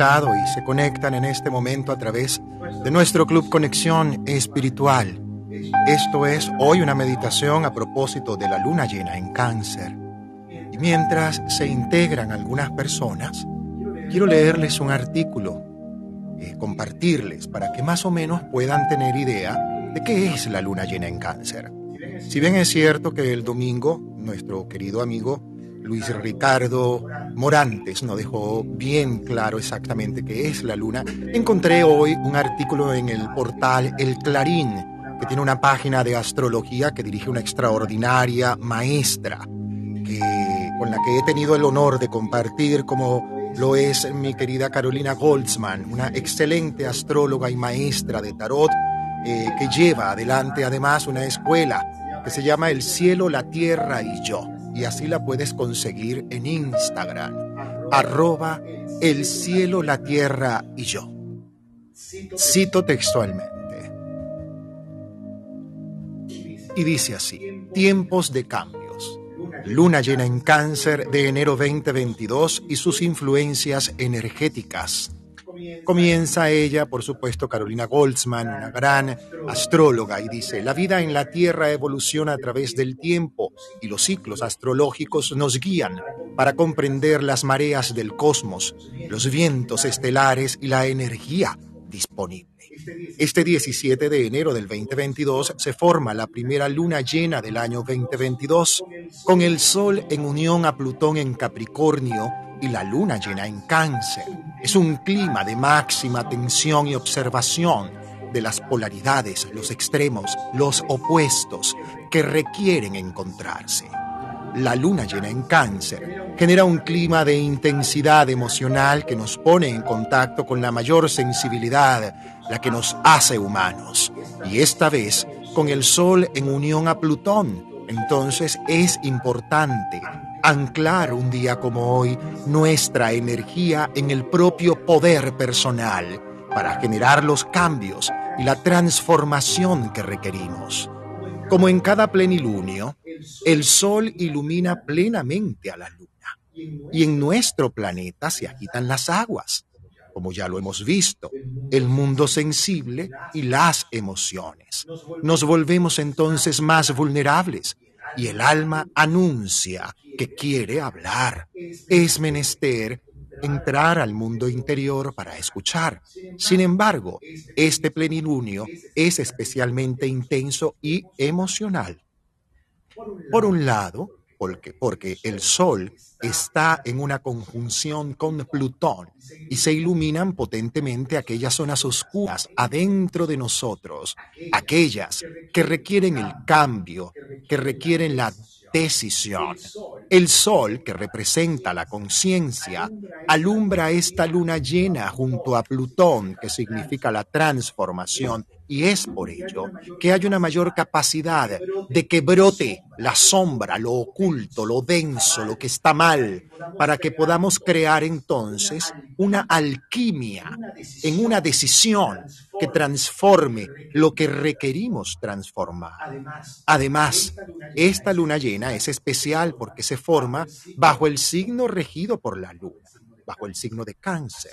y se conectan en este momento a través de nuestro Club Conexión Espiritual. Esto es hoy una meditación a propósito de la luna llena en cáncer. Y mientras se integran algunas personas, quiero leerles un artículo, y compartirles para que más o menos puedan tener idea de qué es la luna llena en cáncer. Si bien es cierto que el domingo nuestro querido amigo Luis Ricardo Morantes nos dejó bien claro exactamente qué es la luna. Encontré hoy un artículo en el portal El Clarín, que tiene una página de astrología que dirige una extraordinaria maestra, con la que he tenido el honor de compartir como lo es mi querida Carolina Goldsman, una excelente astróloga y maestra de tarot eh, que lleva adelante además una escuela que se llama El cielo, la tierra y yo y así la puedes conseguir en Instagram, arroba el cielo, la tierra y yo. Cito textualmente. Y dice así, tiempos de cambios. Luna llena en cáncer de enero 2022 y sus influencias energéticas Comienza ella, por supuesto, Carolina Goldsman, una gran astróloga, y dice, la vida en la Tierra evoluciona a través del tiempo y los ciclos astrológicos nos guían para comprender las mareas del cosmos, los vientos estelares y la energía disponible. Este 17 de enero del 2022 se forma la primera luna llena del año 2022, con el Sol en unión a Plutón en Capricornio y la luna llena en cáncer. Es un clima de máxima tensión y observación de las polaridades, los extremos, los opuestos que requieren encontrarse. La luna llena en cáncer genera un clima de intensidad emocional que nos pone en contacto con la mayor sensibilidad, la que nos hace humanos. Y esta vez con el Sol en unión a Plutón. Entonces es importante anclar un día como hoy nuestra energía en el propio poder personal para generar los cambios y la transformación que requerimos. Como en cada plenilunio, el Sol ilumina plenamente a la Luna y en nuestro planeta se agitan las aguas, como ya lo hemos visto, el mundo sensible y las emociones. Nos volvemos entonces más vulnerables y el alma anuncia que quiere hablar. Es menester entrar al mundo interior para escuchar. Sin embargo, este plenilunio es especialmente intenso y emocional. Por un lado, porque, porque el Sol está en una conjunción con Plutón y se iluminan potentemente aquellas zonas oscuras adentro de nosotros, aquellas que requieren el cambio, que requieren la decisión. El sol, que representa la conciencia, alumbra esta luna llena junto a Plutón, que significa la transformación, y es por ello que hay una mayor capacidad de que brote la sombra, lo oculto, lo denso, lo que está mal, para que podamos crear entonces una alquimia en una decisión que transforme lo que requerimos transformar. Además, esta luna llena es especial porque se forma bajo el signo regido por la luna bajo el signo de cáncer.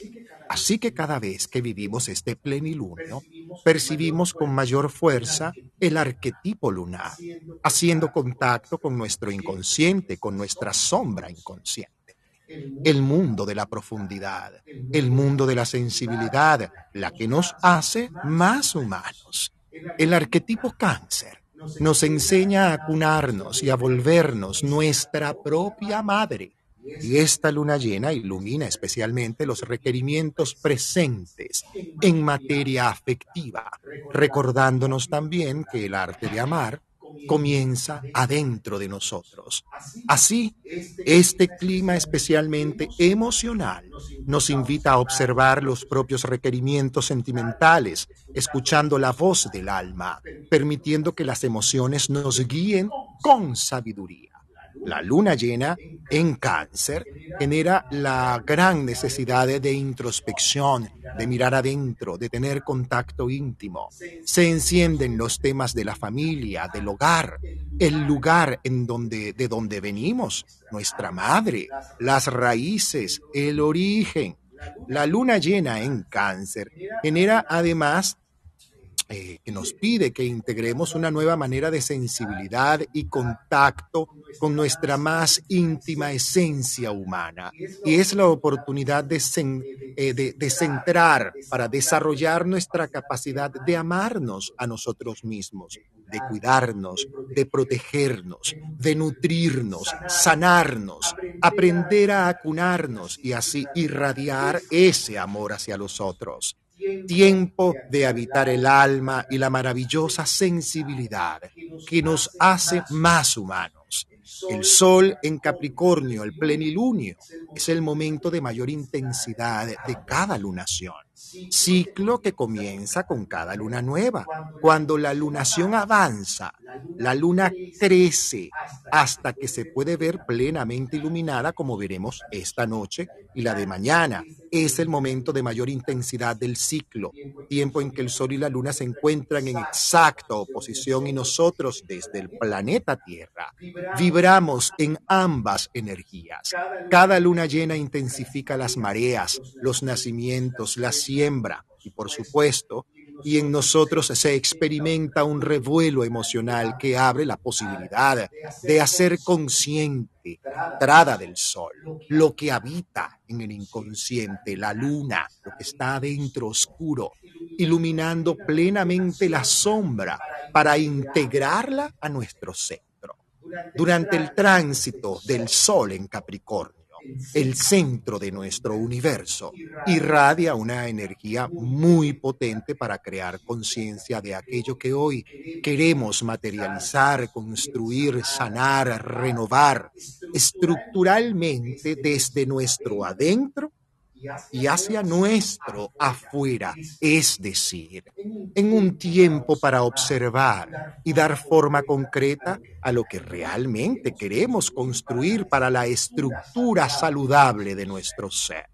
Así que cada vez que vivimos este plenilunio, percibimos con mayor fuerza el arquetipo lunar, haciendo contacto con nuestro inconsciente, con nuestra sombra inconsciente. El mundo de la profundidad, el mundo de la sensibilidad, la que nos hace más humanos. El arquetipo cáncer nos enseña a cunarnos y a volvernos nuestra propia madre y esta luna llena ilumina especialmente los requerimientos presentes en materia afectiva, recordándonos también que el arte de amar comienza adentro de nosotros. Así, este clima especialmente emocional nos invita a observar los propios requerimientos sentimentales, escuchando la voz del alma, permitiendo que las emociones nos guíen con sabiduría. La luna llena en cáncer genera la gran necesidad de introspección, de mirar adentro, de tener contacto íntimo. Se encienden los temas de la familia, del hogar, el lugar en donde, de donde venimos, nuestra madre, las raíces, el origen. La luna llena en cáncer genera además eh, que nos pide que integremos una nueva manera de sensibilidad y contacto con nuestra más íntima esencia humana. Y es la oportunidad de, eh, de centrar para desarrollar nuestra capacidad de amarnos a nosotros mismos, de cuidarnos, de protegernos, de nutrirnos, sanarnos, aprender a acunarnos y así irradiar ese amor hacia los otros tiempo de habitar el alma y la maravillosa sensibilidad que nos hace más humanos. El sol en Capricornio, el plenilunio, es el momento de mayor intensidad de cada lunación. Ciclo que comienza con cada luna nueva. Cuando la lunación avanza, la luna crece hasta que se puede ver plenamente iluminada como veremos esta noche y la de mañana. Es el momento de mayor intensidad del ciclo, tiempo en que el Sol y la Luna se encuentran en exacta oposición y nosotros desde el planeta Tierra vibramos en ambas energías. Cada luna llena intensifica las mareas, los nacimientos, la siembra y por supuesto y en nosotros se experimenta un revuelo emocional que abre la posibilidad de hacer consciente la entrada del sol, lo que habita en el inconsciente, la luna, lo que está adentro oscuro, iluminando plenamente la sombra para integrarla a nuestro centro. Durante el tránsito del sol en Capricornio, el centro de nuestro universo, irradia una energía muy potente para crear conciencia de aquello que hoy queremos materializar, construir, sanar, renovar estructuralmente desde nuestro adentro y hacia nuestro afuera, es decir, en un tiempo para observar y dar forma concreta a lo que realmente queremos construir para la estructura saludable de nuestro ser.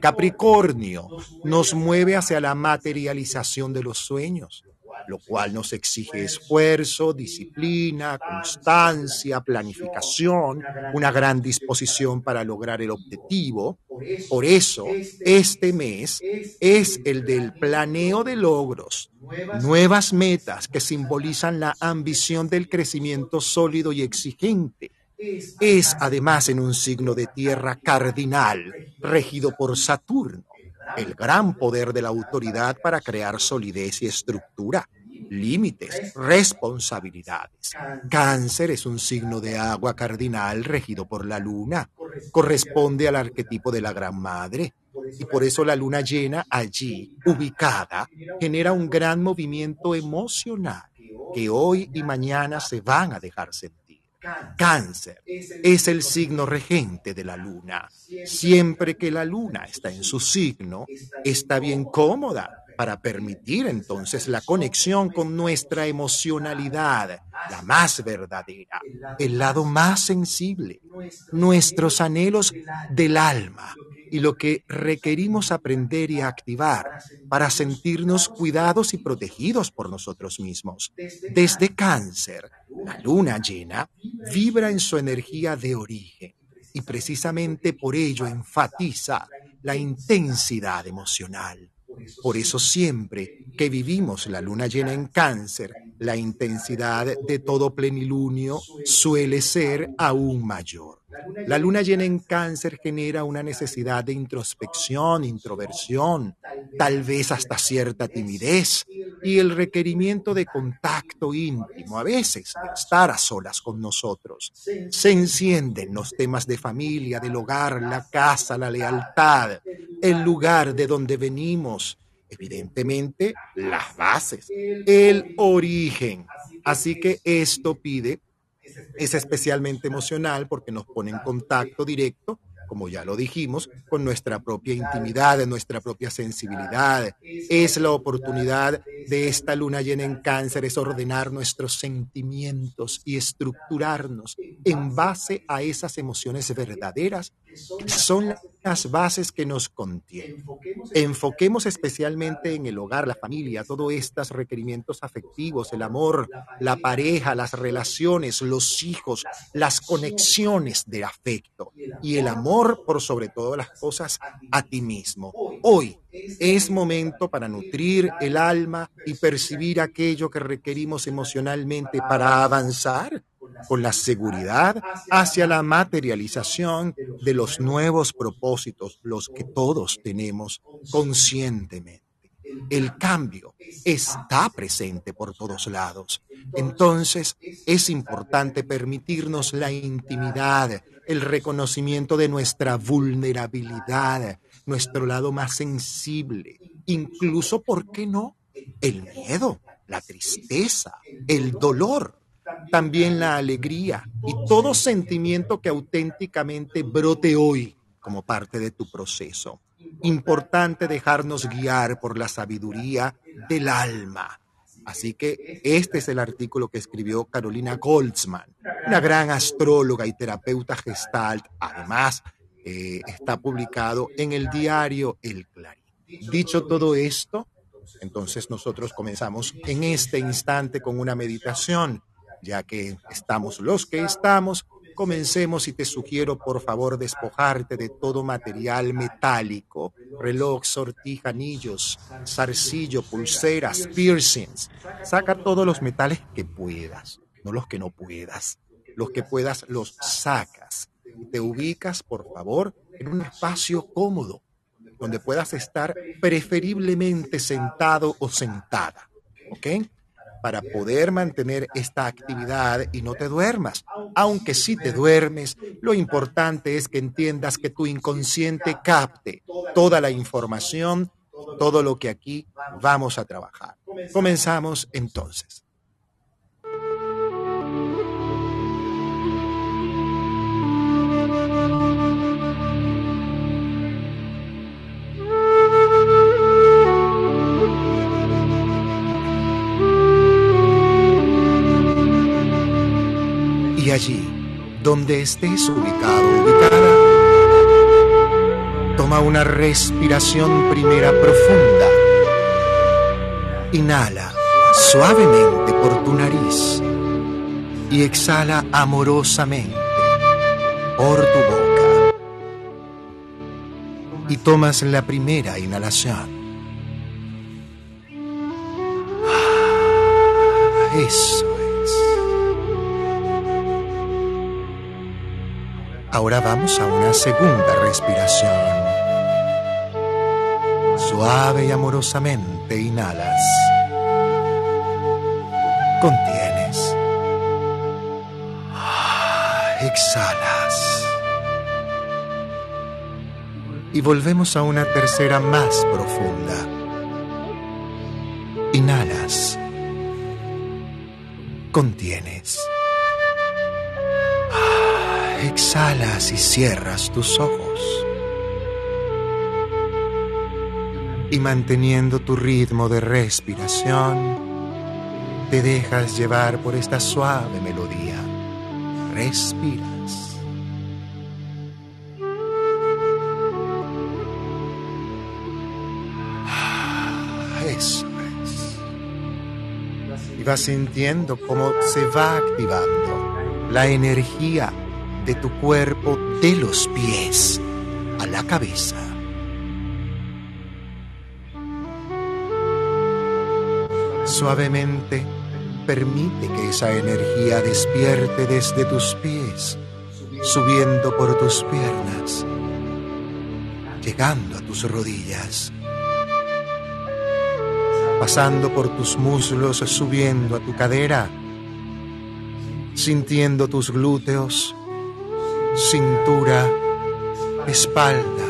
Capricornio nos mueve hacia la materialización de los sueños, lo cual nos exige esfuerzo, disciplina, constancia, planificación, una gran disposición para lograr el objetivo. Por eso, este mes es el del planeo de logros, nuevas metas que simbolizan la ambición del crecimiento sólido y exigente. Es además en un signo de tierra cardinal, regido por Saturno el gran poder de la autoridad para crear solidez y estructura, límites, responsabilidades. Cáncer es un signo de agua cardinal regido por la luna, corresponde al arquetipo de la Gran Madre. Y por eso la luna llena allí, ubicada, genera un gran movimiento emocional que hoy y mañana se van a dejar sentir. Cáncer es el signo regente de la luna. Siempre que la luna está en su signo, está bien cómoda para permitir entonces la conexión con nuestra emocionalidad, la más verdadera, el lado más sensible, nuestros anhelos del alma y lo que requerimos aprender y activar para sentirnos cuidados y protegidos por nosotros mismos. Desde cáncer, la luna llena vibra en su energía de origen y precisamente por ello enfatiza la intensidad emocional. Por eso siempre que vivimos la luna llena en cáncer, la intensidad de todo plenilunio suele ser aún mayor. La luna llena en cáncer genera una necesidad de introspección, introversión, tal vez hasta cierta timidez y el requerimiento de contacto íntimo, a veces de estar a solas con nosotros. Se encienden los temas de familia, del hogar, la casa, la lealtad, el lugar de donde venimos, evidentemente las bases, el origen. Así que esto pide es especialmente emocional porque nos pone en contacto directo como ya lo dijimos, con nuestra propia intimidad, nuestra propia sensibilidad. Es la oportunidad de esta luna llena en cáncer, es ordenar nuestros sentimientos y estructurarnos en base a esas emociones verdaderas son las bases que nos contienen. Enfoquemos especialmente en el hogar, la familia, todos estos requerimientos afectivos, el amor, la pareja, las relaciones, los hijos, las conexiones de afecto y el amor por sobre todas las cosas a ti mismo. Hoy es momento para nutrir el alma y percibir aquello que requerimos emocionalmente para avanzar con la seguridad hacia la materialización de los nuevos propósitos, los que todos tenemos conscientemente. El cambio está presente por todos lados. Entonces es importante permitirnos la intimidad, el reconocimiento de nuestra vulnerabilidad, nuestro lado más sensible, incluso, ¿por qué no? El miedo, la tristeza, el dolor, también la alegría y todo sentimiento que auténticamente brote hoy como parte de tu proceso. Importante dejarnos guiar por la sabiduría del alma. Así que este es el artículo que escribió Carolina Goldsman, una gran astróloga y terapeuta gestalt. Además, eh, está publicado en el diario El Clarín. Dicho todo esto, entonces nosotros comenzamos en este instante con una meditación ya que estamos los que estamos, comencemos y te sugiero por favor despojarte de todo material metálico, reloj, sortija, anillos, zarcillo, pulseras, piercings. Saca todos los metales que puedas, no los que no puedas. Los que puedas los sacas. Te ubicas, por favor, en un espacio cómodo, donde puedas estar preferiblemente sentado o sentada. ¿Ok? Para poder mantener esta actividad y no te duermas. Aunque si te duermes, lo importante es que entiendas que tu inconsciente capte toda la información, todo lo que aquí vamos a trabajar. Comenzamos entonces. Allí, donde estés ubicado, ubicada, toma una respiración primera profunda. Inhala suavemente por tu nariz y exhala amorosamente por tu boca. Y tomas la primera inhalación. Ah, eso Ahora vamos a una segunda respiración. Suave y amorosamente inhalas. Contienes. Exhalas. Y volvemos a una tercera más profunda. Inhalas. Contienes exhalas y cierras tus ojos. Y manteniendo tu ritmo de respiración, te dejas llevar por esta suave melodía. Respiras. Eso es. Y vas sintiendo cómo se va activando la energía de tu cuerpo de los pies a la cabeza. Suavemente permite que esa energía despierte desde tus pies, subiendo por tus piernas, llegando a tus rodillas, pasando por tus muslos, subiendo a tu cadera, sintiendo tus glúteos, cintura, espalda,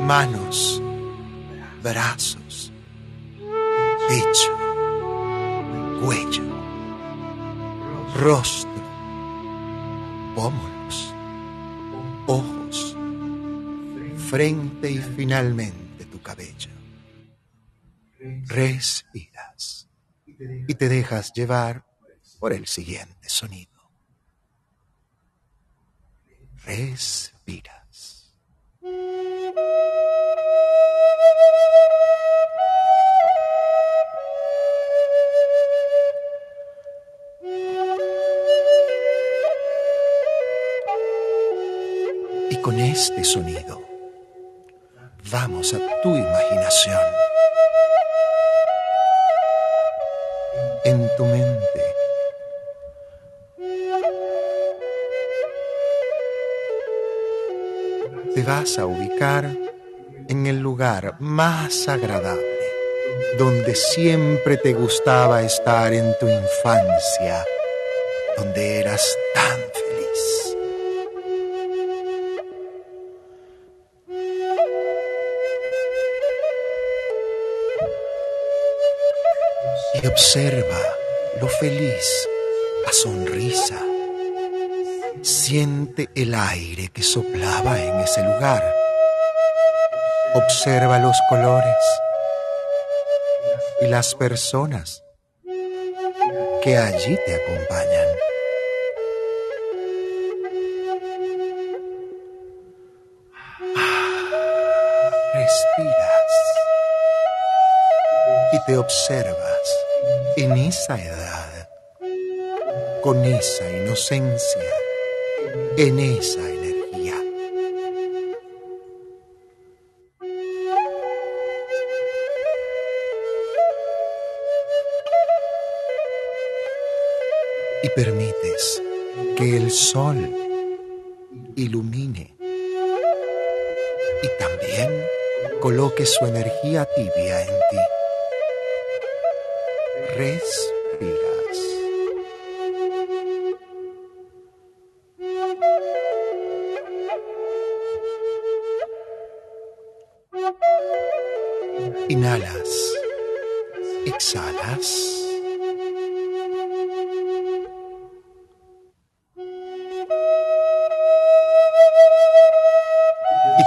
manos, brazos, pecho, cuello, rostro, pómulos, ojos, frente y finalmente tu cabello. Respiras y te dejas llevar por el siguiente sonido. Respiras. Y con este sonido vamos a tu imaginación. En tu mente. Vas a ubicar en el lugar más agradable, donde siempre te gustaba estar en tu infancia, donde eras tan feliz. y observa lo feliz, la sonrisa. Siente el aire que soplaba en ese lugar. Observa los colores y las personas que allí te acompañan. Respiras y te observas en esa edad, con esa inocencia, en esa energía. Y permites que el sol ilumine y también coloque su energía tibia en ti respiras.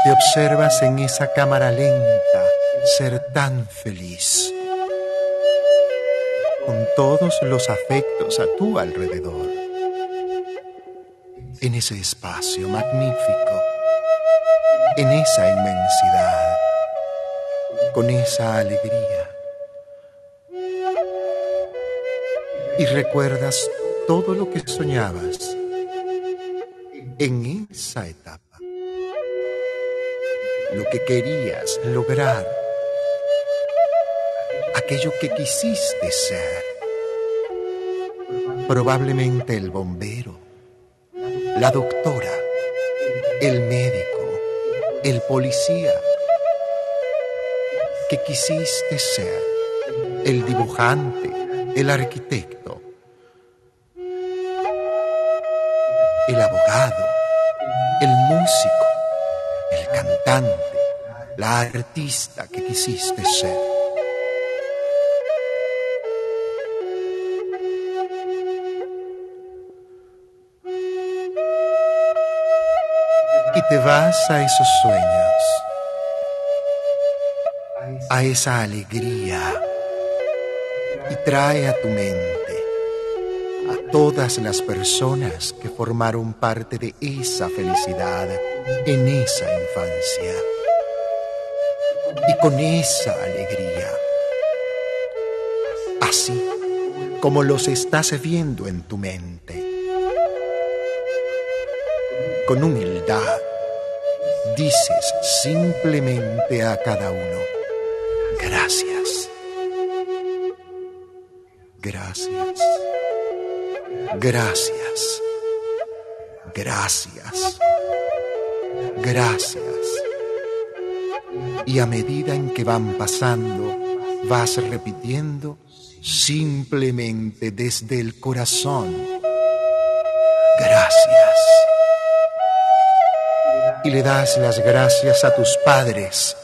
Te observas en esa cámara lenta ser tan feliz. Con todos los afectos a tu alrededor. En ese espacio magnífico, en esa inmensidad, con esa alegría. Y recuerdas todo lo que soñabas. En esa etapa, lo que querías lograr aquello que quisiste ser. Probablemente el bombero, la doctora, el médico, el policía, que quisiste ser, el dibujante, el arquitecto, el abogado, el músico, la artista que quisiste ser. y te vas a esos sueños, a esa alegría y trae a tu mente a todas las personas que formaron parte de esa felicidad en esa infancia y con esa alegría, así como los estás viendo en tu mente. Con humildad, dices simplemente a cada uno, gracias, gracias, gracias, gracias, gracias. Y a medida en que van pasando, vas repitiendo simplemente desde el corazón, gracias y le das las gracias a tus padres,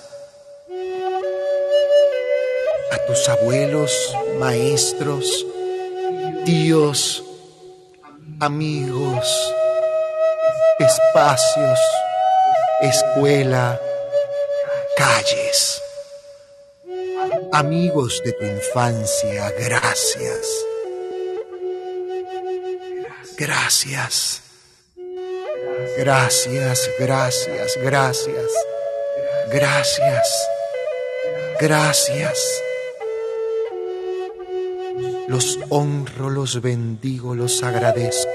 a tus abuelos, maestros, tíos, amigos, espacios, escuela, calles. Amigos de tu infancia, gracias. Gracias. Gracias, gracias, gracias. Gracias. Gracias. Los honro, los bendigo, los agradezco.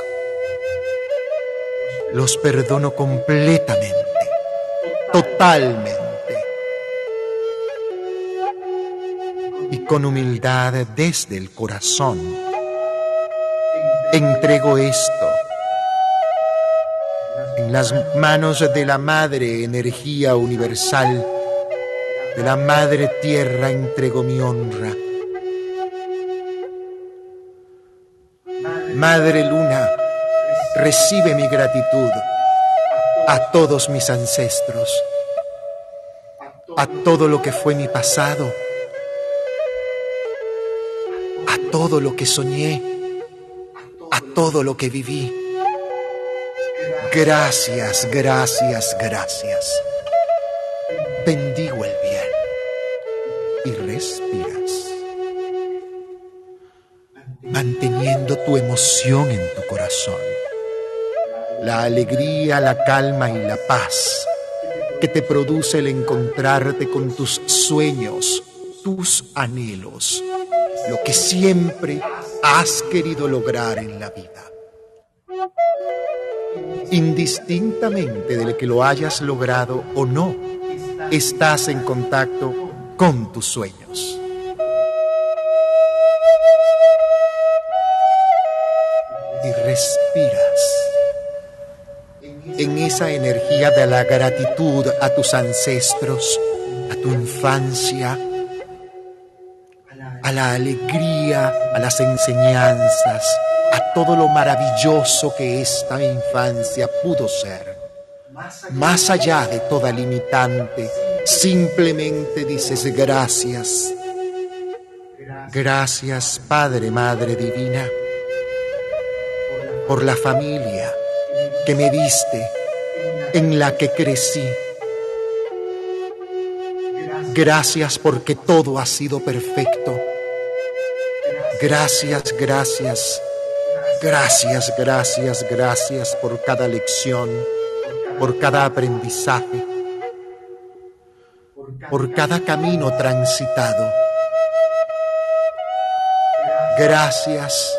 Los perdono completamente, totalmente. Y con humildad desde el corazón, entrego esto en las manos de la Madre Energía Universal, de la Madre Tierra entrego mi honra Madre Luna, recibe mi gratitud a todos mis ancestros, a todo lo que fue mi pasado, a todo lo que soñé, a todo lo que viví. Gracias, gracias, gracias. Bendigo el bien y respiras manteniendo tu emoción en tu corazón. La alegría, la calma y la paz que te produce el encontrarte con tus sueños, tus anhelos, lo que siempre has querido lograr en la vida. Indistintamente de que lo hayas logrado o no, estás en contacto con tus sueños. respiras en esa energía de la gratitud a tus ancestros, a tu infancia, a la alegría, a las enseñanzas, a todo lo maravilloso que esta infancia pudo ser. Más allá de toda limitante, simplemente dices gracias. Gracias, Padre, Madre Divina por la familia que me diste, en la que crecí. Gracias porque todo ha sido perfecto. Gracias, gracias, gracias, gracias, gracias por cada lección, por cada aprendizaje, por cada camino transitado. Gracias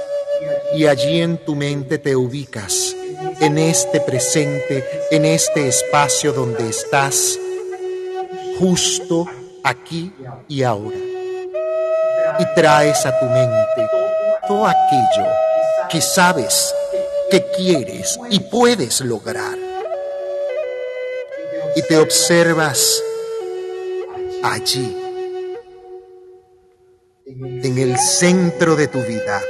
y allí en tu mente te ubicas, en este presente, en este espacio donde estás, justo aquí y ahora. Y traes a tu mente todo aquello que sabes que quieres y puedes lograr. Y te observas allí, en el centro de tu vida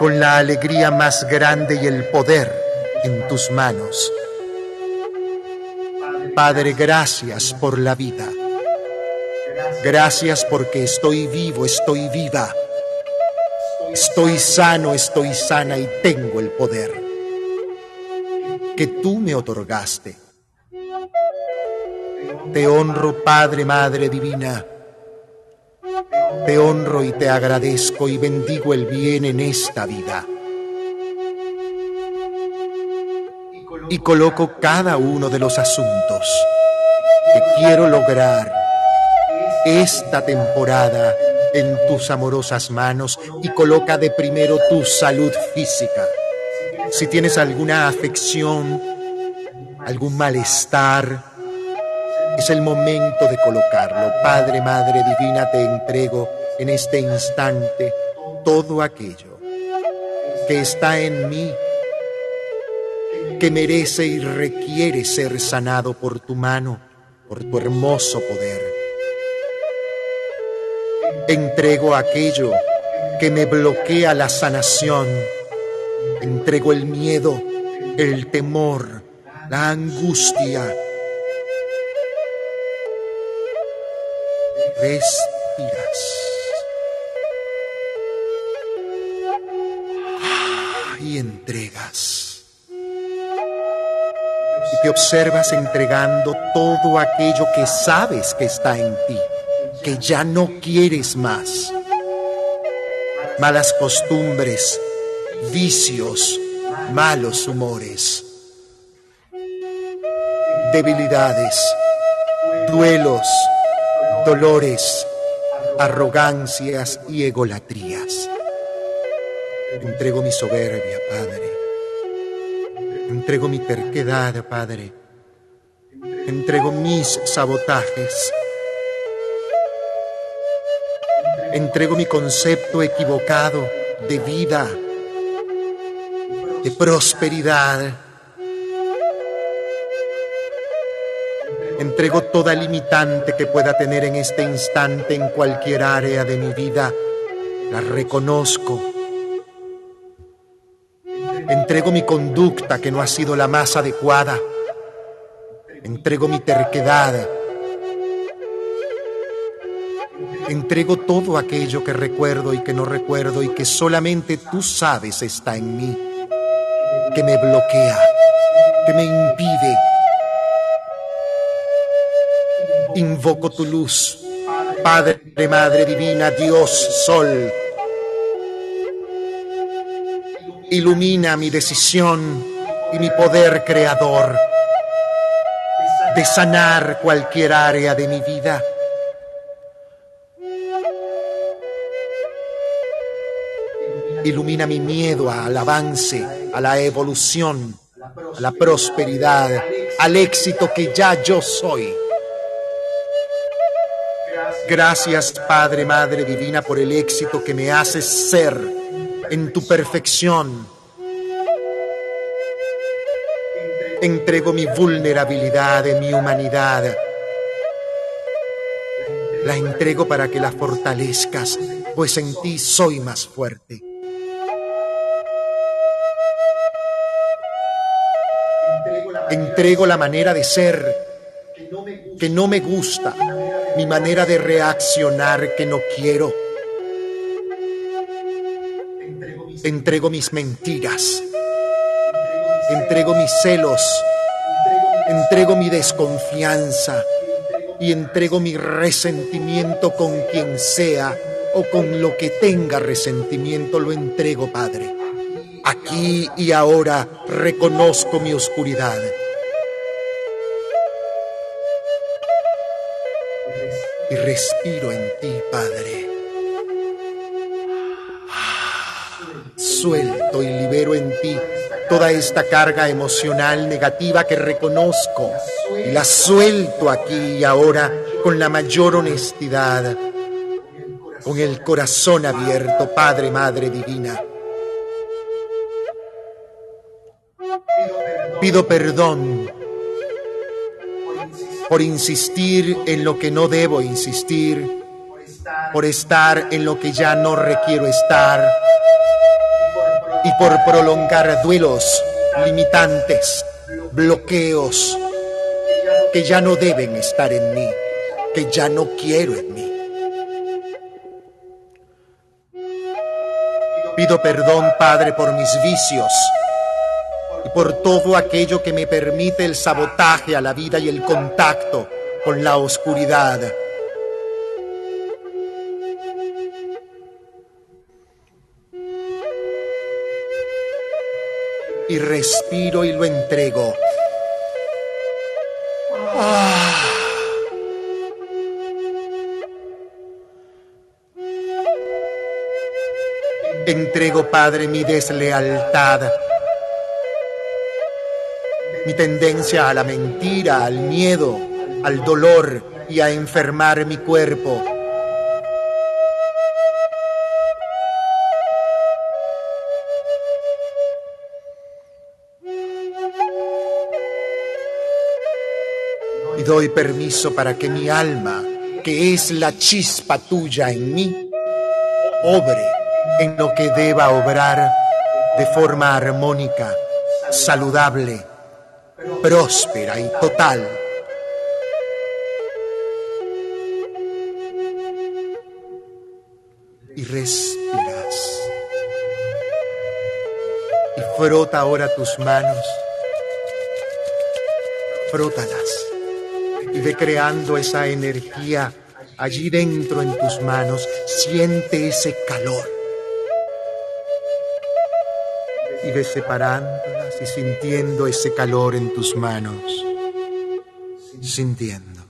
con la alegría más grande y el poder en tus manos. Padre, gracias por la vida. Gracias porque estoy vivo, estoy viva. Estoy sano, estoy sana y tengo el poder que tú me otorgaste. Te honro, Padre, Madre Divina te honro y te agradezco y bendigo el bien en esta vida. Y coloco cada uno de los asuntos que quiero lograr esta temporada en tus amorosas manos y coloca de primero tu salud física. Si tienes alguna afección, algún malestar, es el momento de colocarlo. Padre, Madre Divina, te entrego en este instante todo aquello que está en mí, que merece y requiere ser sanado por tu mano, por tu hermoso poder. Entrego aquello que me bloquea la sanación. Entrego el miedo, el temor, la angustia, respiras. Y entregas. Y te observas entregando todo aquello que sabes que está en ti, que ya no quieres más. Malas costumbres, vicios, malos humores, debilidades, duelos, dolores, arrogancias y egolatrías. Entrego mi soberbia, Padre. Entrego mi terquedad, Padre. Entrego mis sabotajes. Entrego mi concepto equivocado de vida, de prosperidad. Entrego toda limitante que pueda tener en este instante en cualquier área de mi vida. La reconozco. Entrego mi conducta que no ha sido la más adecuada. Entrego mi terquedad. Entrego todo aquello que recuerdo y que no recuerdo y que solamente tú sabes está en mí, que me bloquea, que me impide. Invoco tu luz, Padre, Madre Divina, Dios, Sol. Ilumina mi decisión y mi poder creador de sanar cualquier área de mi vida Ilumina mi miedo al avance, a la evolución, a la prosperidad, al éxito que ya yo soy. Gracias Padre, Madre Divina, por el éxito que me haces ser en tu perfección. Entrego mi vulnerabilidad, mi humanidad. La entrego para que la fortalezcas, pues en ti soy más fuerte. Entrego la manera de ser que no me gusta, mi manera de reaccionar que no quiero. Entrego mis mentiras, entrego mis celos, entrego mi desconfianza y entrego mi resentimiento con quien sea o con lo que tenga resentimiento, lo entrego, Padre. Aquí y ahora reconozco mi oscuridad. Y respiro en ti, Padre. Suelto y libero en ti toda esta carga emocional negativa que reconozco y la suelto aquí y ahora con la mayor honestidad, con el corazón abierto, Padre, Madre Divina. Pido perdón por insistir en lo que no debo insistir, por estar en lo que ya no requiero estar y por prolongar duelos limitantes, bloqueos que ya no deben estar en mí, que ya no quiero en mí. Pido perdón, Padre, por mis vicios por todo aquello que me permite el sabotaje a la vida y el contacto con la oscuridad. Y respiro y lo entrego. Ah. Entrego, Padre, mi deslealtad mi tendencia a la mentira, al miedo, al dolor y a enfermar mi cuerpo. Y doy permiso para que mi alma, que es la chispa tuya en mí, obre en lo que deba obrar de forma armónica, saludable próspera y total. Y respiras. Y frota ahora tus manos frótalas y ve creando esa energía allí dentro en tus manos. Siente ese calor. Y ve separándolas y sintiendo ese calor en tus manos. Sintiendo.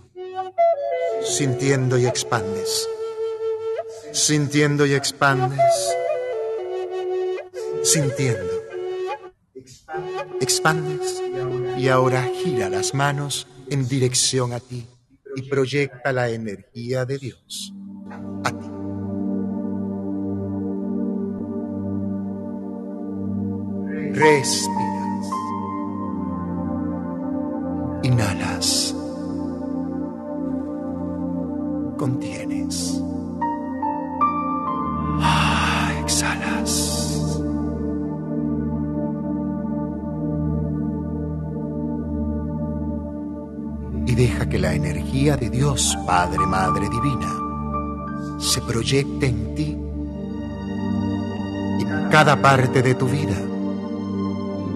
Sintiendo y expandes. Sintiendo y expandes. Sintiendo. Expandes y ahora gira las manos en dirección a ti y proyecta la energía de Dios a ti. Respiras. Inhalas. Contienes. Ah, exhalas. Y deja que la energía de Dios, Padre, Madre Divina, se proyecte en ti, en cada parte de tu vida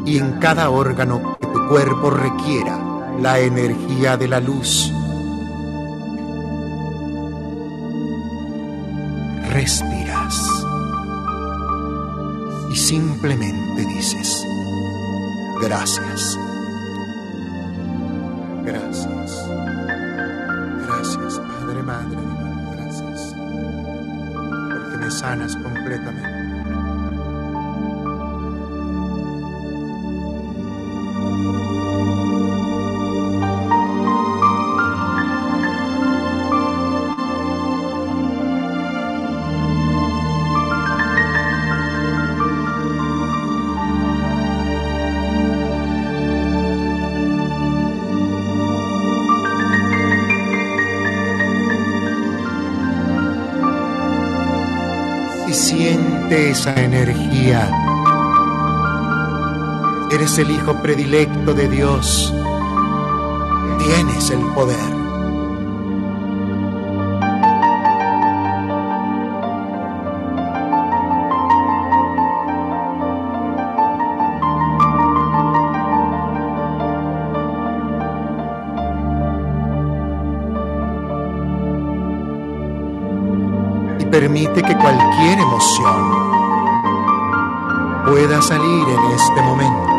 y en cada órgano que tu cuerpo requiera la energía de la luz. Respiras y simplemente dices, gracias, gracias, gracias Padre, Madre gracias, porque me sanas completamente. Eres el hijo predilecto de Dios. Tienes el poder. permite que cualquier emoción pueda salir en este momento.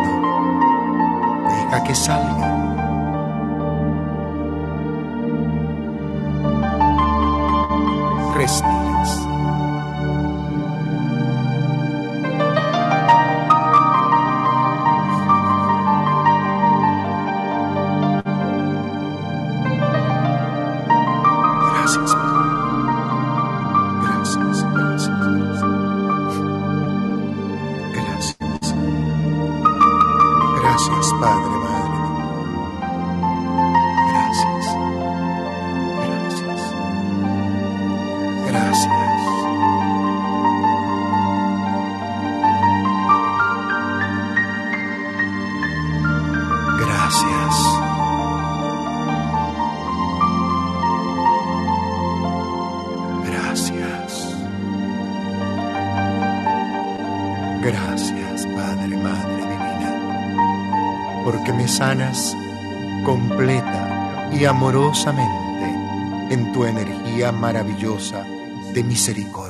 Que salga. Porque me sanas completa y amorosamente en tu energía maravillosa de misericordia.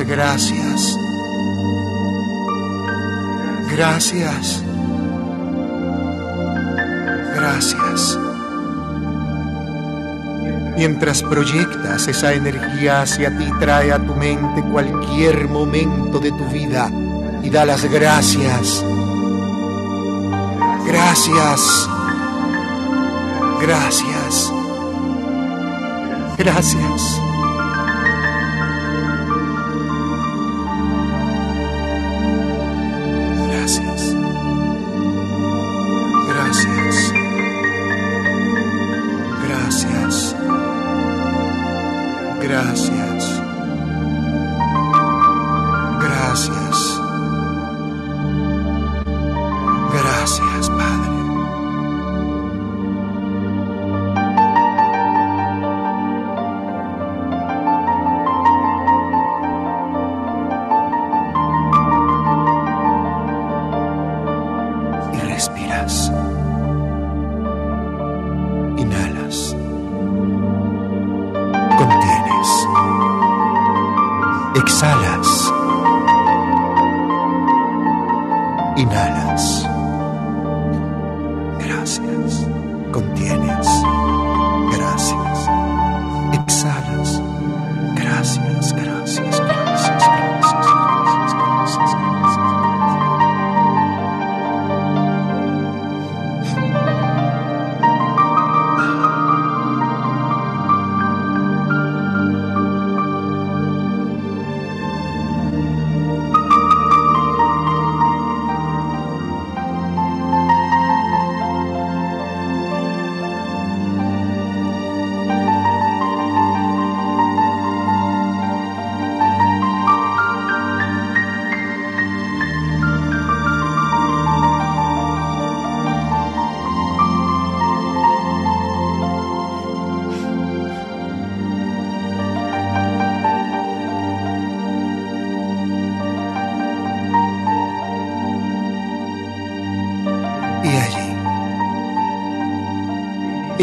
Gracias. Gracias. Gracias. Mientras proyectas esa energía hacia ti, trae a tu mente cualquier momento de tu vida y da las gracias. Gracias. Gracias. Gracias.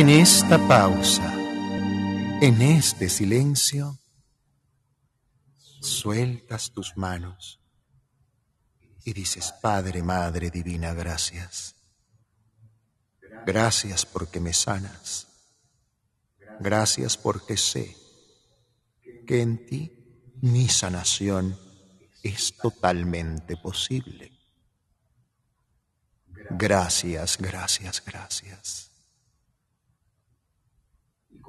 En esta pausa, en este silencio, sueltas tus manos y dices, Padre, Madre Divina, gracias. Gracias porque me sanas. Gracias porque sé que en ti mi sanación es totalmente posible. Gracias, gracias, gracias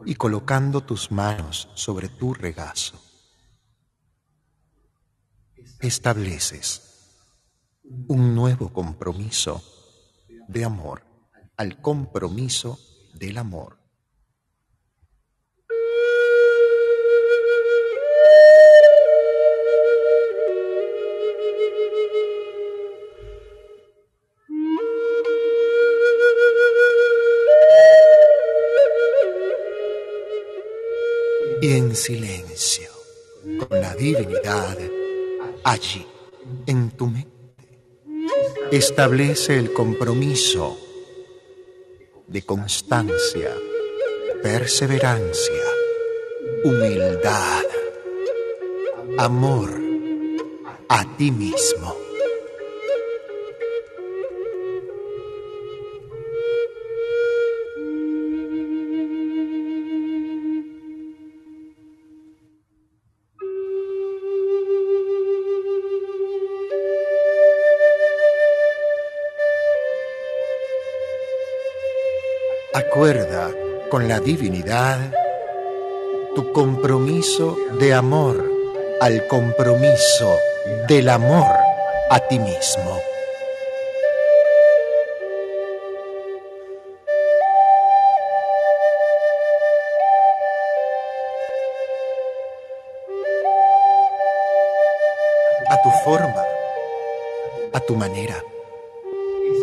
y colocando tus manos sobre tu regazo, estableces un nuevo compromiso de amor al compromiso del amor. Y en silencio, con la divinidad allí, en tu mente, establece el compromiso de constancia, perseverancia, humildad, amor a ti mismo. Acuerda con la divinidad tu compromiso de amor al compromiso del amor a ti mismo. A tu forma, a tu manera.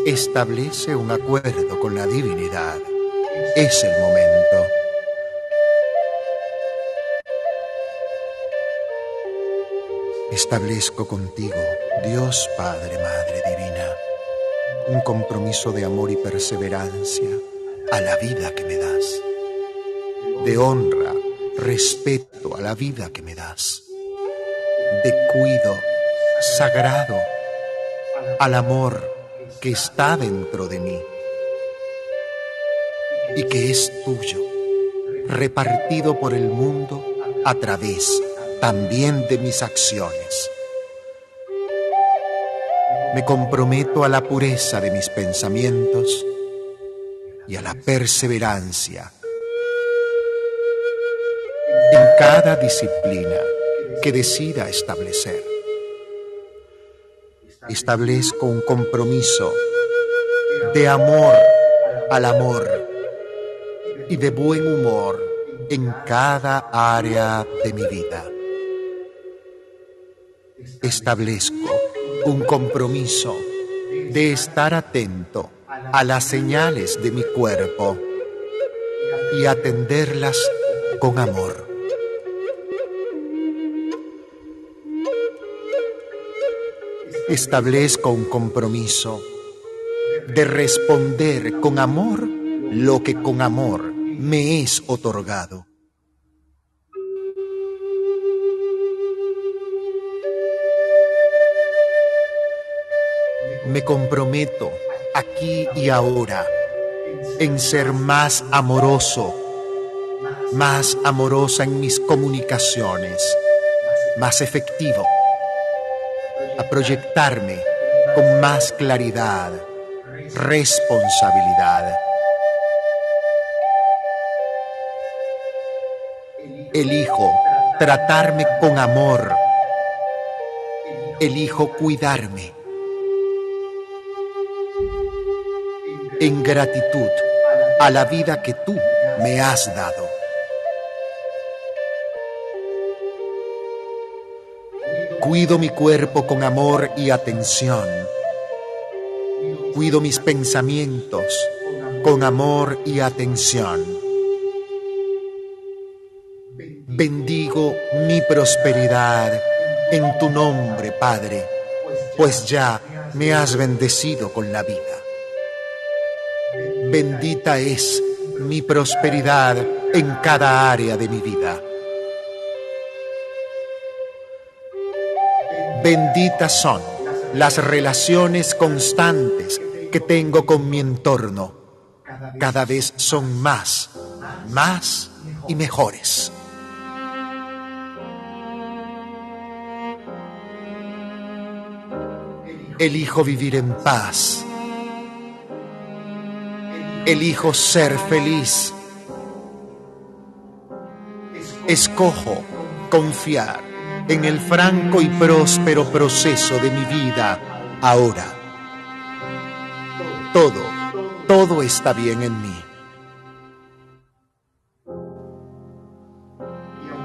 Establece un acuerdo con la divinidad es el momento. Establezco contigo, Dios Padre, Madre Divina, un compromiso de amor y perseverancia a la vida que me das, de honra, respeto a la vida que me das, de cuido sagrado al amor que está dentro de mí y que es tuyo, repartido por el mundo a través también de mis acciones. Me comprometo a la pureza de mis pensamientos y a la perseverancia en cada disciplina que decida establecer. Establezco un compromiso de amor al amor y de buen humor en cada área de mi vida. Establezco un compromiso de estar atento a las señales de mi cuerpo y atenderlas con amor. Establezco un compromiso de responder con amor lo que con amor me es otorgado. Me comprometo aquí y ahora en ser más amoroso, más amorosa en mis comunicaciones, más efectivo, a proyectarme con más claridad, responsabilidad. Elijo tratarme con amor. Elijo cuidarme. En gratitud a la vida que tú me has dado. Cuido mi cuerpo con amor y atención. Cuido mis pensamientos con amor y atención bendigo mi prosperidad en tu nombre, Padre, pues ya me has bendecido con la vida. Bendita es mi prosperidad en cada área de mi vida. Benditas son las relaciones constantes que tengo con mi entorno. Cada vez son más, más y mejores. Elijo vivir en paz. Elijo ser feliz. Escojo confiar en el franco y próspero proceso de mi vida ahora. Todo, todo está bien en mí.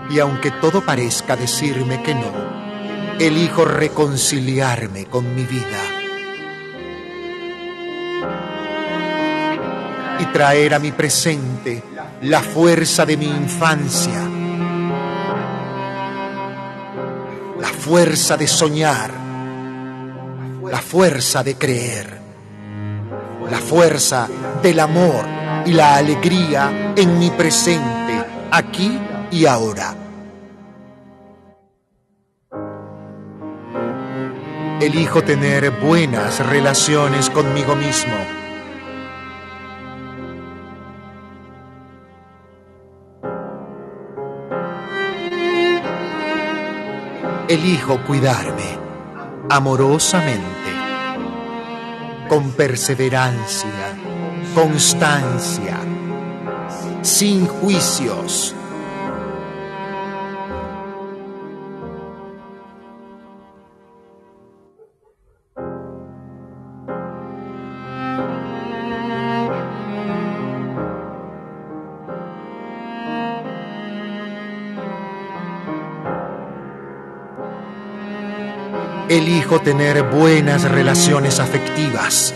Y aunque todo parezca decirme que no, elijo reconciliarme con mi vida y traer a mi presente la fuerza de mi infancia, la fuerza de soñar, la fuerza de creer, la fuerza del amor y la alegría en mi presente, aquí y ahora. Elijo tener buenas relaciones conmigo mismo. Elijo cuidarme amorosamente, con perseverancia, constancia, sin juicios Elijo tener buenas relaciones afectivas,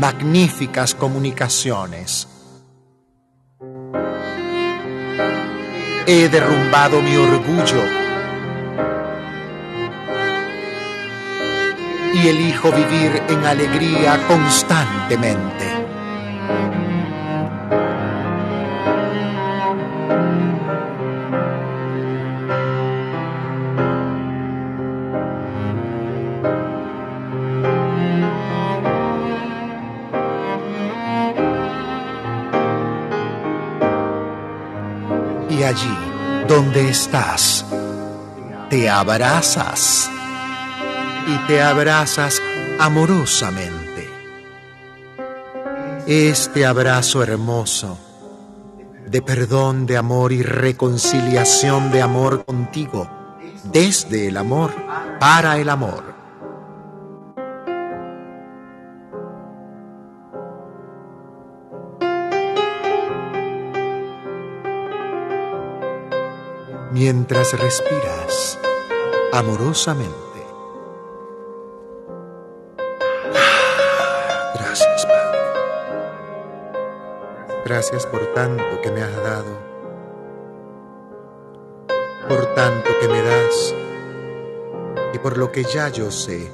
magníficas comunicaciones. He derrumbado mi orgullo y elijo vivir en alegría constantemente. Te abrazas y te abrazas amorosamente. Este abrazo hermoso de perdón, de amor y reconciliación de amor contigo, desde el amor, para el amor. Mientras respiras amorosamente. Gracias, Padre. Gracias por tanto que me has dado, por tanto que me das y por lo que ya yo sé,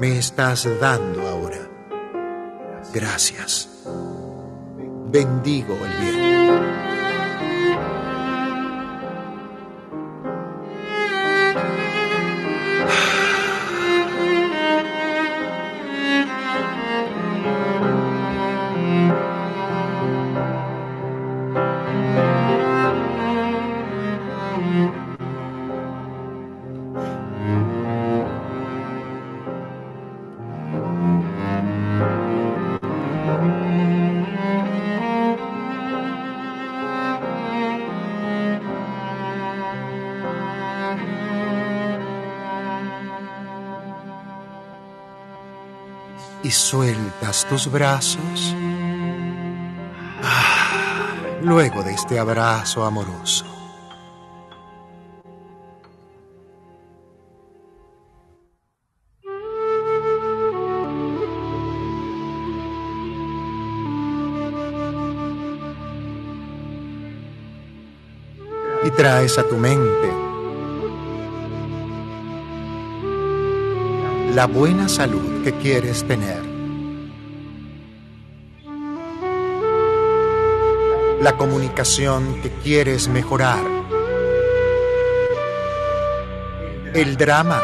me estás dando ahora. Gracias. Bendigo el bien. Sueltas tus brazos. Ah, luego de este abrazo amoroso. Y traes a tu mente la buena salud que quieres tener. La comunicación que quieres mejorar. El drama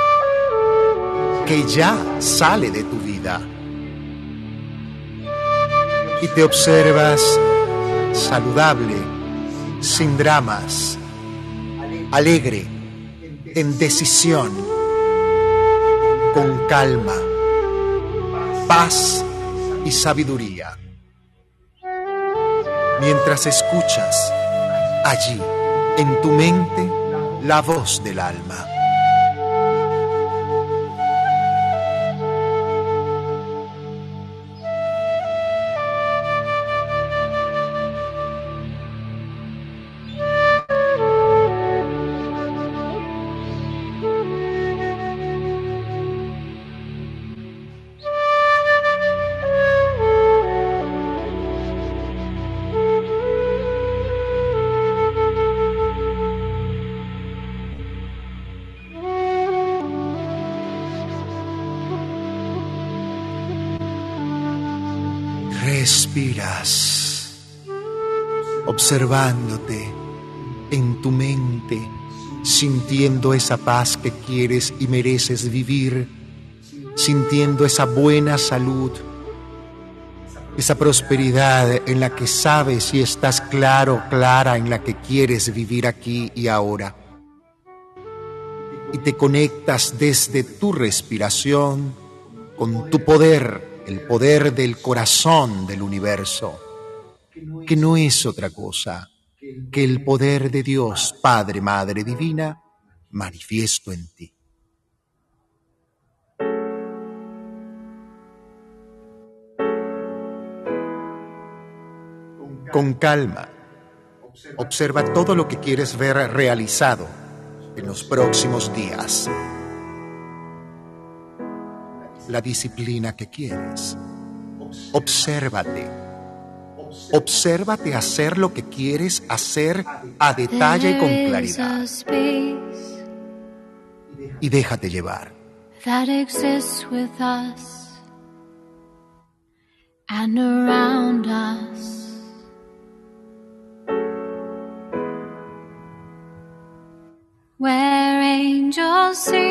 que ya sale de tu vida. Y te observas saludable, sin dramas, alegre, en decisión con calma, paz y sabiduría. Mientras escuchas allí, en tu mente, la voz del alma. Observándote en tu mente, sintiendo esa paz que quieres y mereces vivir, sintiendo esa buena salud, esa prosperidad en la que sabes y estás claro, clara en la que quieres vivir aquí y ahora. Y te conectas desde tu respiración con tu poder el poder del corazón del universo, que no es otra cosa que el poder de Dios, Padre, Madre Divina, manifiesto en ti. Con calma, observa todo lo que quieres ver realizado en los próximos días la disciplina que quieres. Obsérvate. Obsérvate hacer lo que quieres hacer a detalle y con claridad. Y déjate llevar. That exists with us and around us. Where angels sing.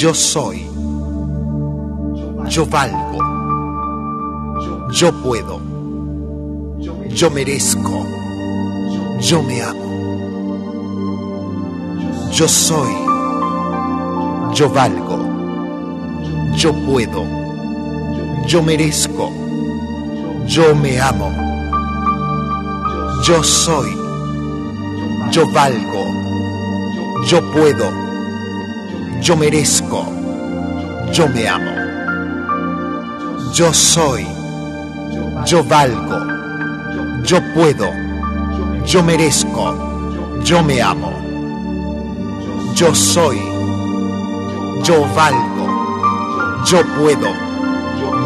Yo soy, yo valgo, yo puedo, yo merezco, yo me amo. Yo soy, yo valgo, yo puedo yo merezco, yo me amo, yo soy, yo valgo, yo puedo, yo merezco, yo me amo, yo soy, yo valgo, yo puedo, yo merezco, yo me amo, yo soy, yo valgo, yo puedo,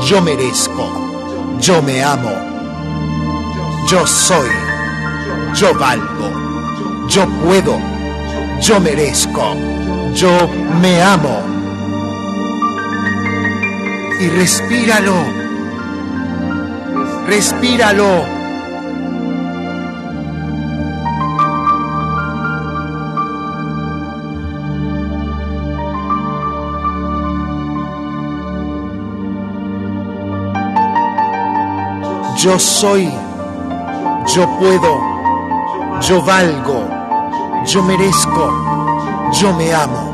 yo merezco, yo me amo, yo soy, yo valgo, yo puedo, yo merezco, yo me amo. Y respíralo, respíralo. Yo soy, yo puedo, Yo valgo, yo merezco, yo me amo.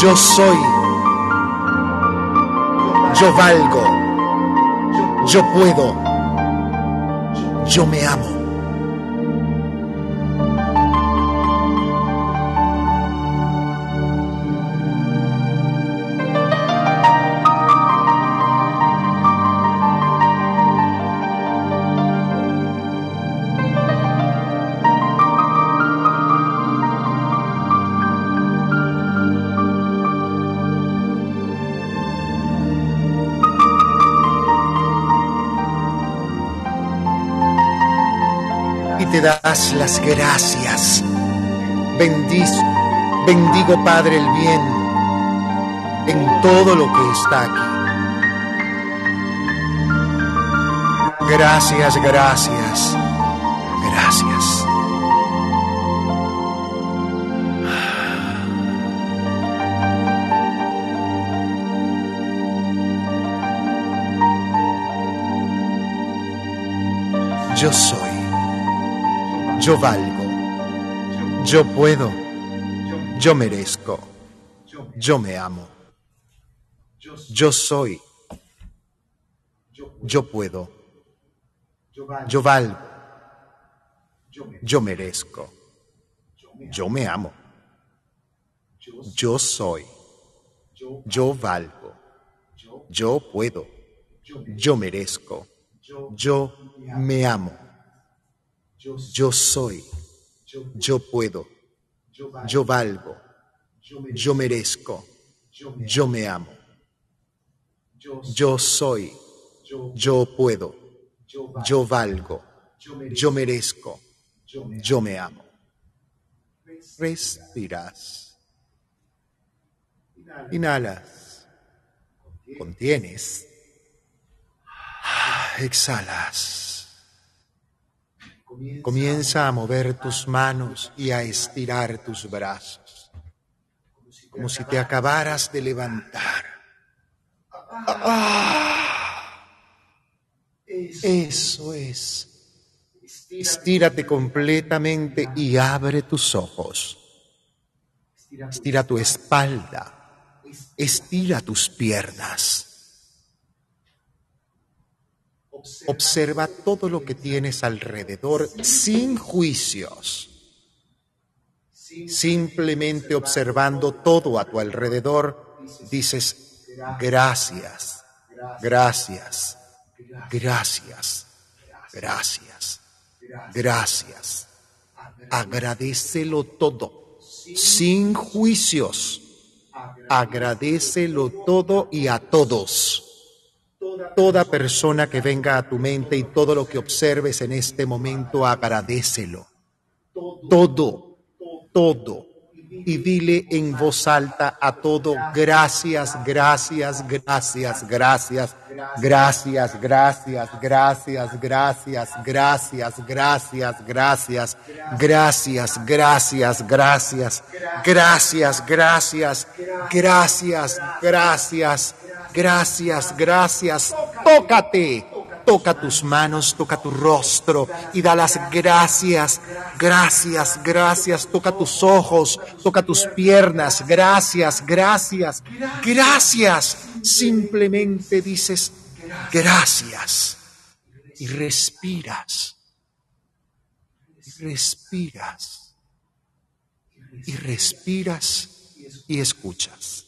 Yo soy, yo valgo, yo puedo, yo me amo. Das las gracias. Bendiz, bendigo Padre el bien en todo lo que está aquí. Gracias, gracias, gracias. Yo soy. Yo valgo. Yo puedo. Yo merezco. Yo me amo. Yo soy. Yo puedo. Yo valgo. Yo merezco. Yo me amo. Yo soy. Yo valgo. Yo puedo. Yo merezco. Yo me amo. Yo soy, yo puedo, yo valgo, yo merezco, yo me amo. Yo soy, yo puedo, yo valgo, yo merezco, yo me amo. Respiras. Inhalas. Contienes. Exhalas. Comienza a mover tus manos y a estirar tus brazos, como si te acabaras de levantar. Ah, eso es. Estírate completamente y abre tus ojos. Estira tu espalda. Estira tus piernas. Observa todo lo que tienes alrededor sin juicios. Simplemente observando todo a tu alrededor, dices, gracias, gracias, gracias, gracias, gracias. Agradecelo todo, sin juicios. Agradecelo todo y a todos toda persona que venga a tu mente y todo lo que observes en este momento, agradecelo. Todo, todo. Y dile en voz alta a todo, gracias, gracias, gracias, gracias, gracias, gracias, gracias, gracias, gracias, gracias, gracias, gracias, gracias, gracias, gracias, gracias, gracias, gracias, Gracias, gracias. Tócate. Toca tus manos, toca tu rostro y da las gracias. Gracias, gracias. Toca tus ojos, toca tus piernas. Gracias, gracias, gracias. Simplemente dices gracias y respiras. Respiras. Y respiras y escuchas.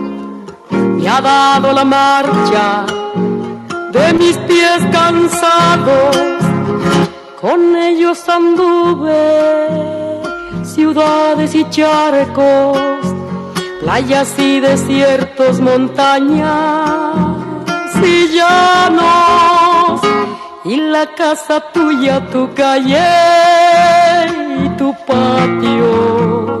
me ha dado la marcha de mis pies cansados, con ellos anduve ciudades y charcos, playas y desiertos, montañas y llanos y la casa tuya, tu calle y tu patio.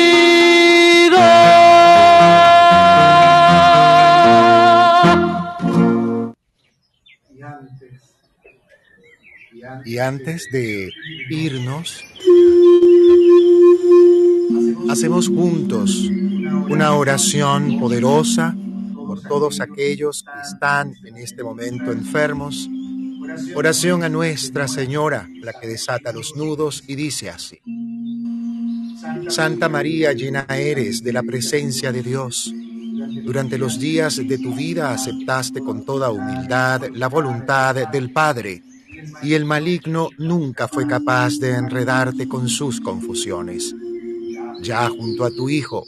Y antes de irnos, hacemos juntos una oración poderosa por todos aquellos que están en este momento enfermos. Oración a Nuestra Señora, la que desata los nudos, y dice así. Santa María, llena eres de la presencia de Dios. Durante los días de tu vida aceptaste con toda humildad la voluntad del Padre, y el maligno nunca fue capaz de enredarte con sus confusiones. Ya junto a tu Hijo,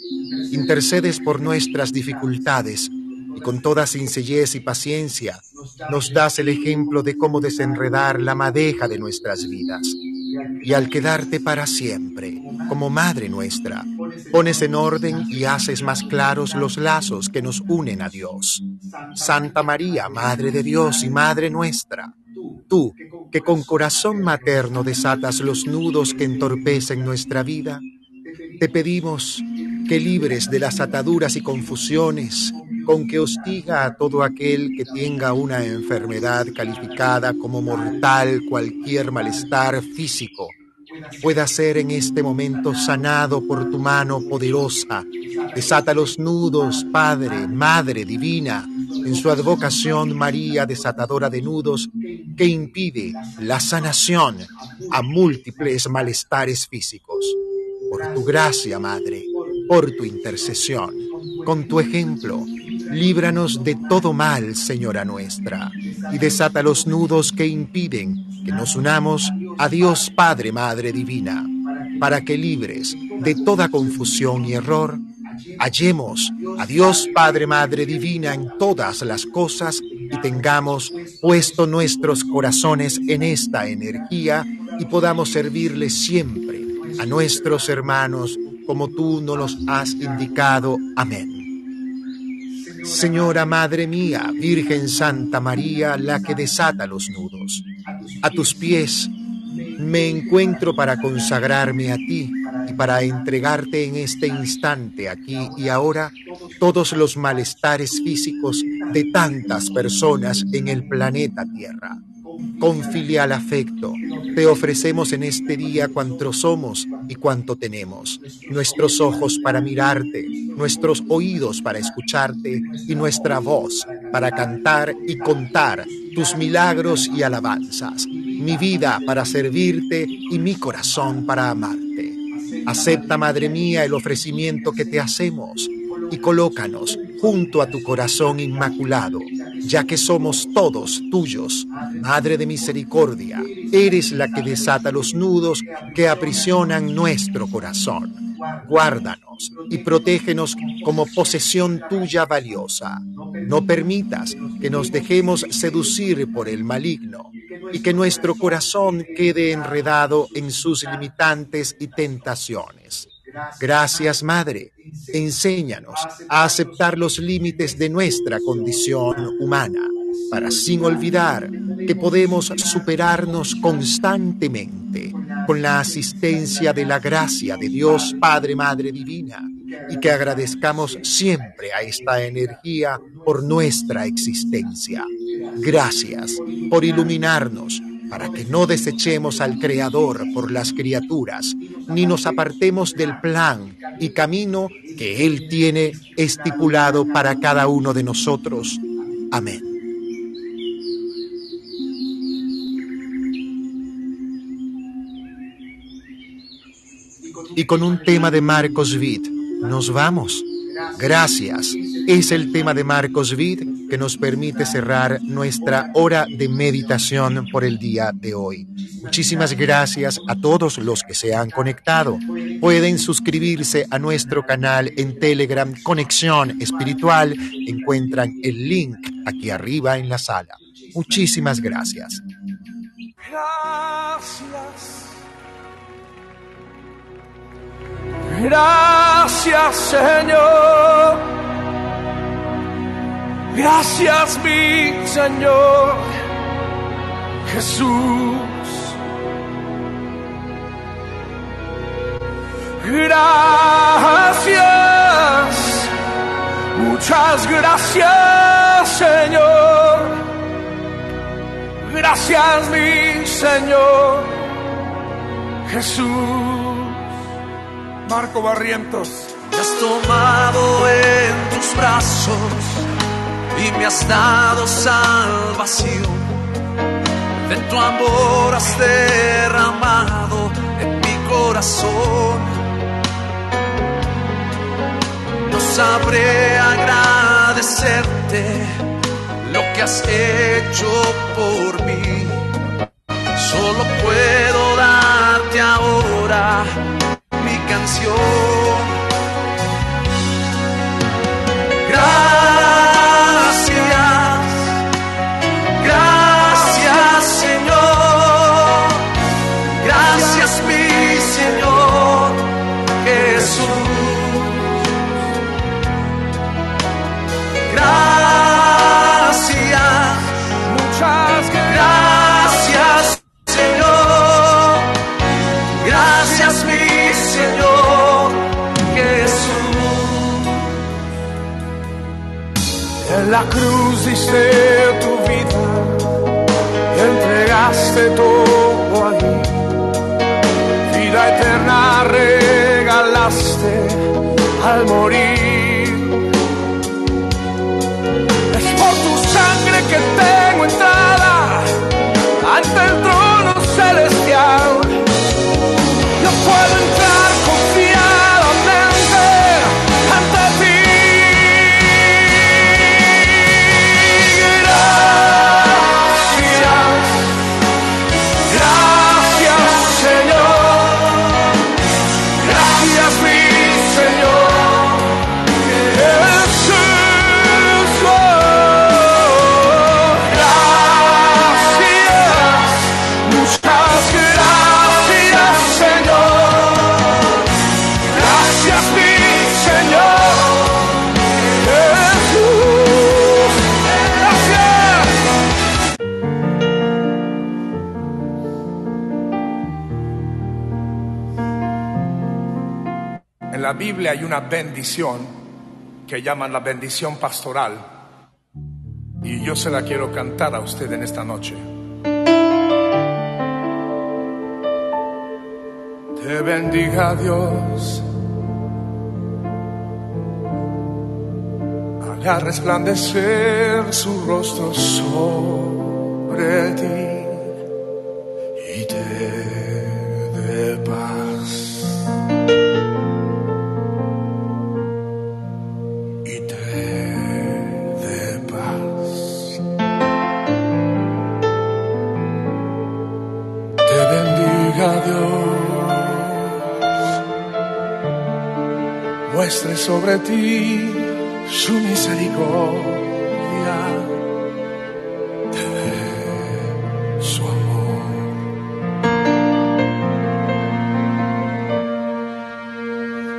intercedes por nuestras dificultades y con toda sencillez y paciencia nos das el ejemplo de cómo desenredar la madeja de nuestras vidas. Y al quedarte para siempre, como Madre nuestra, pones en orden y haces más claros los lazos que nos unen a Dios. Santa María, Madre de Dios y Madre nuestra, tú que con corazón materno desatas los nudos que entorpecen nuestra vida, te pedimos que libres de las ataduras y confusiones con que hostiga a todo aquel que tenga una enfermedad calificada como mortal cualquier malestar físico pueda ser en este momento sanado por tu mano poderosa. Desata los nudos, Padre, Madre Divina, en su advocación María desatadora de nudos, que impide la sanación a múltiples malestares físicos. Por tu gracia, Madre, por tu intercesión, con tu ejemplo, líbranos de todo mal, Señora nuestra, y desata los nudos que impiden que nos unamos a Dios Padre, Madre Divina, para que libres de toda confusión y error, hallemos a Dios Padre, Madre Divina en todas las cosas y tengamos puesto nuestros corazones en esta energía y podamos servirle siempre a nuestros hermanos como tú nos los has indicado. Amén. Señora Madre mía, Virgen Santa María, la que desata los nudos, a tus pies me encuentro para consagrarme a ti y para entregarte en este instante, aquí y ahora, todos los malestares físicos de tantas personas en el planeta Tierra. Con filial afecto, te ofrecemos en este día cuanto somos y cuanto tenemos, nuestros ojos para mirarte, nuestros oídos para escucharte y nuestra voz para cantar y contar tus milagros y alabanzas, mi vida para servirte y mi corazón para amarte. Acepta, Madre mía, el ofrecimiento que te hacemos y colócanos junto a tu corazón inmaculado, ya que somos todos tuyos. Madre de misericordia, eres la que desata los nudos que aprisionan nuestro corazón. Guárdanos y protégenos como posesión tuya valiosa. No permitas que nos dejemos seducir por el maligno y que nuestro corazón quede enredado en sus limitantes y tentaciones. Gracias, Madre. Enséñanos a aceptar los límites de nuestra condición humana, para sin olvidar que podemos superarnos constantemente con la asistencia de la gracia de Dios Padre, Madre Divina, y que agradezcamos siempre a esta energía por nuestra existencia. Gracias por iluminarnos para que no desechemos al Creador por las criaturas, ni nos apartemos del plan y camino que Él tiene estipulado para cada uno de nosotros. Amén. Y con un tema de Marcos Witt nos vamos. Gracias. Es el tema de Marcos Vid que nos permite cerrar nuestra hora de meditación por el día de hoy. Muchísimas gracias a todos los que se han conectado. Pueden suscribirse a nuestro canal en Telegram Conexión Espiritual. Encuentran el link aquí arriba en la sala. Muchísimas gracias. Gracias. Gracias Señor. Gracias mi Señor Jesús. Gracias. Muchas gracias Señor. Gracias mi Señor Jesús. Marco Barrientos. Me has tomado en tus brazos y me has dado salvación. De tu amor has derramado en mi corazón. No sabré agradecerte lo que has hecho por mí. Solo puedo darte ahora canción. la cruz diste tu vida, entregaste todo ahí, vida eterna regalaste al morir. Es por tu sangre que te Biblia hay una bendición que llaman la bendición pastoral. Y yo se la quiero cantar a usted en esta noche. Te bendiga Dios, haga resplandecer su rostro sobre ti muestre sobre ti su misericordia, te dé su amor.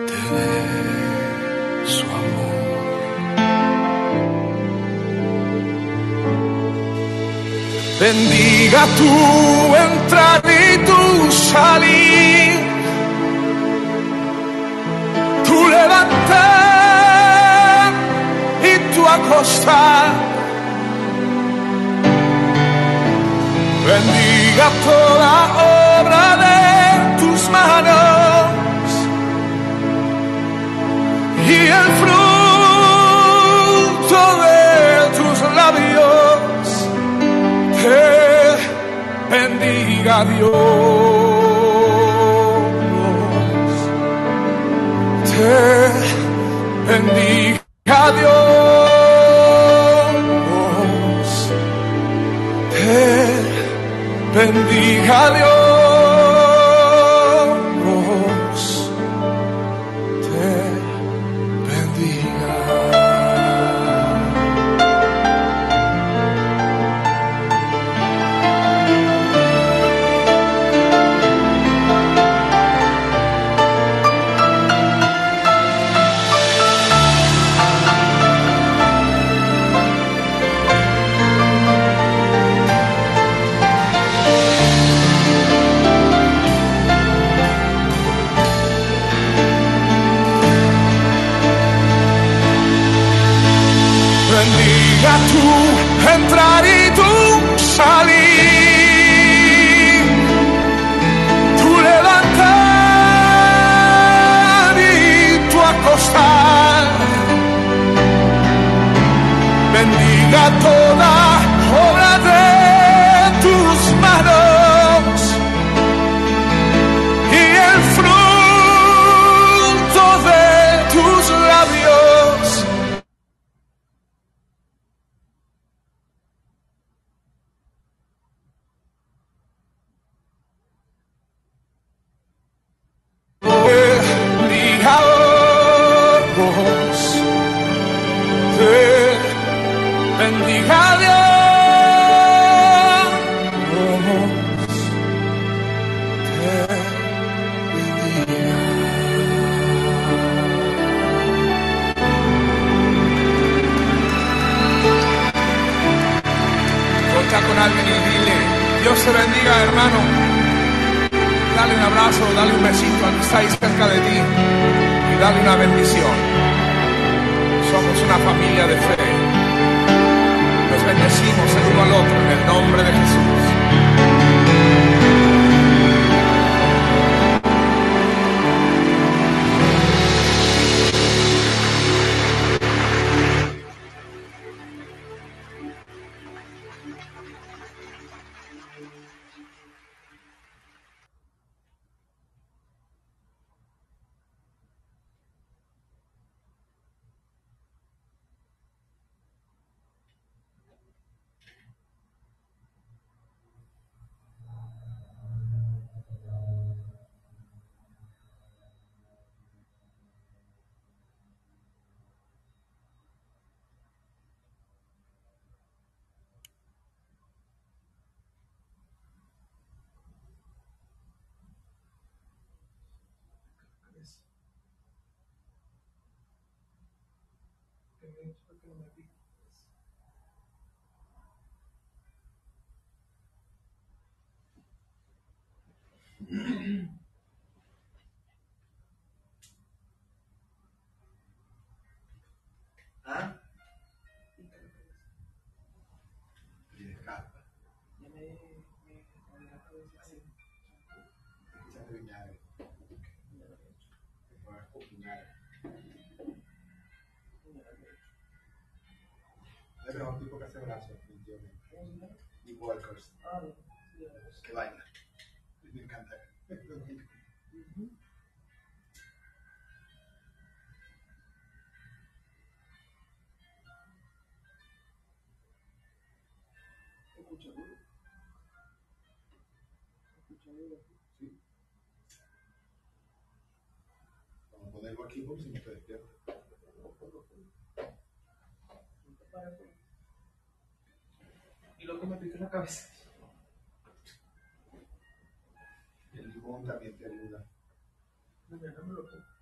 Te dé su amor. Bendiga tu entrar y tu salir, levantar y tu acostar. Bendiga toda obra de tus manos y el fruto de tus labios te bendiga Dios, bendiga Dios, te bendiga Dios, el mejor tipo que hace brazos. Y Walkers. Que baila. Me encanta. la cabeza. El limón también te ayuda. Mañana me lo pongo.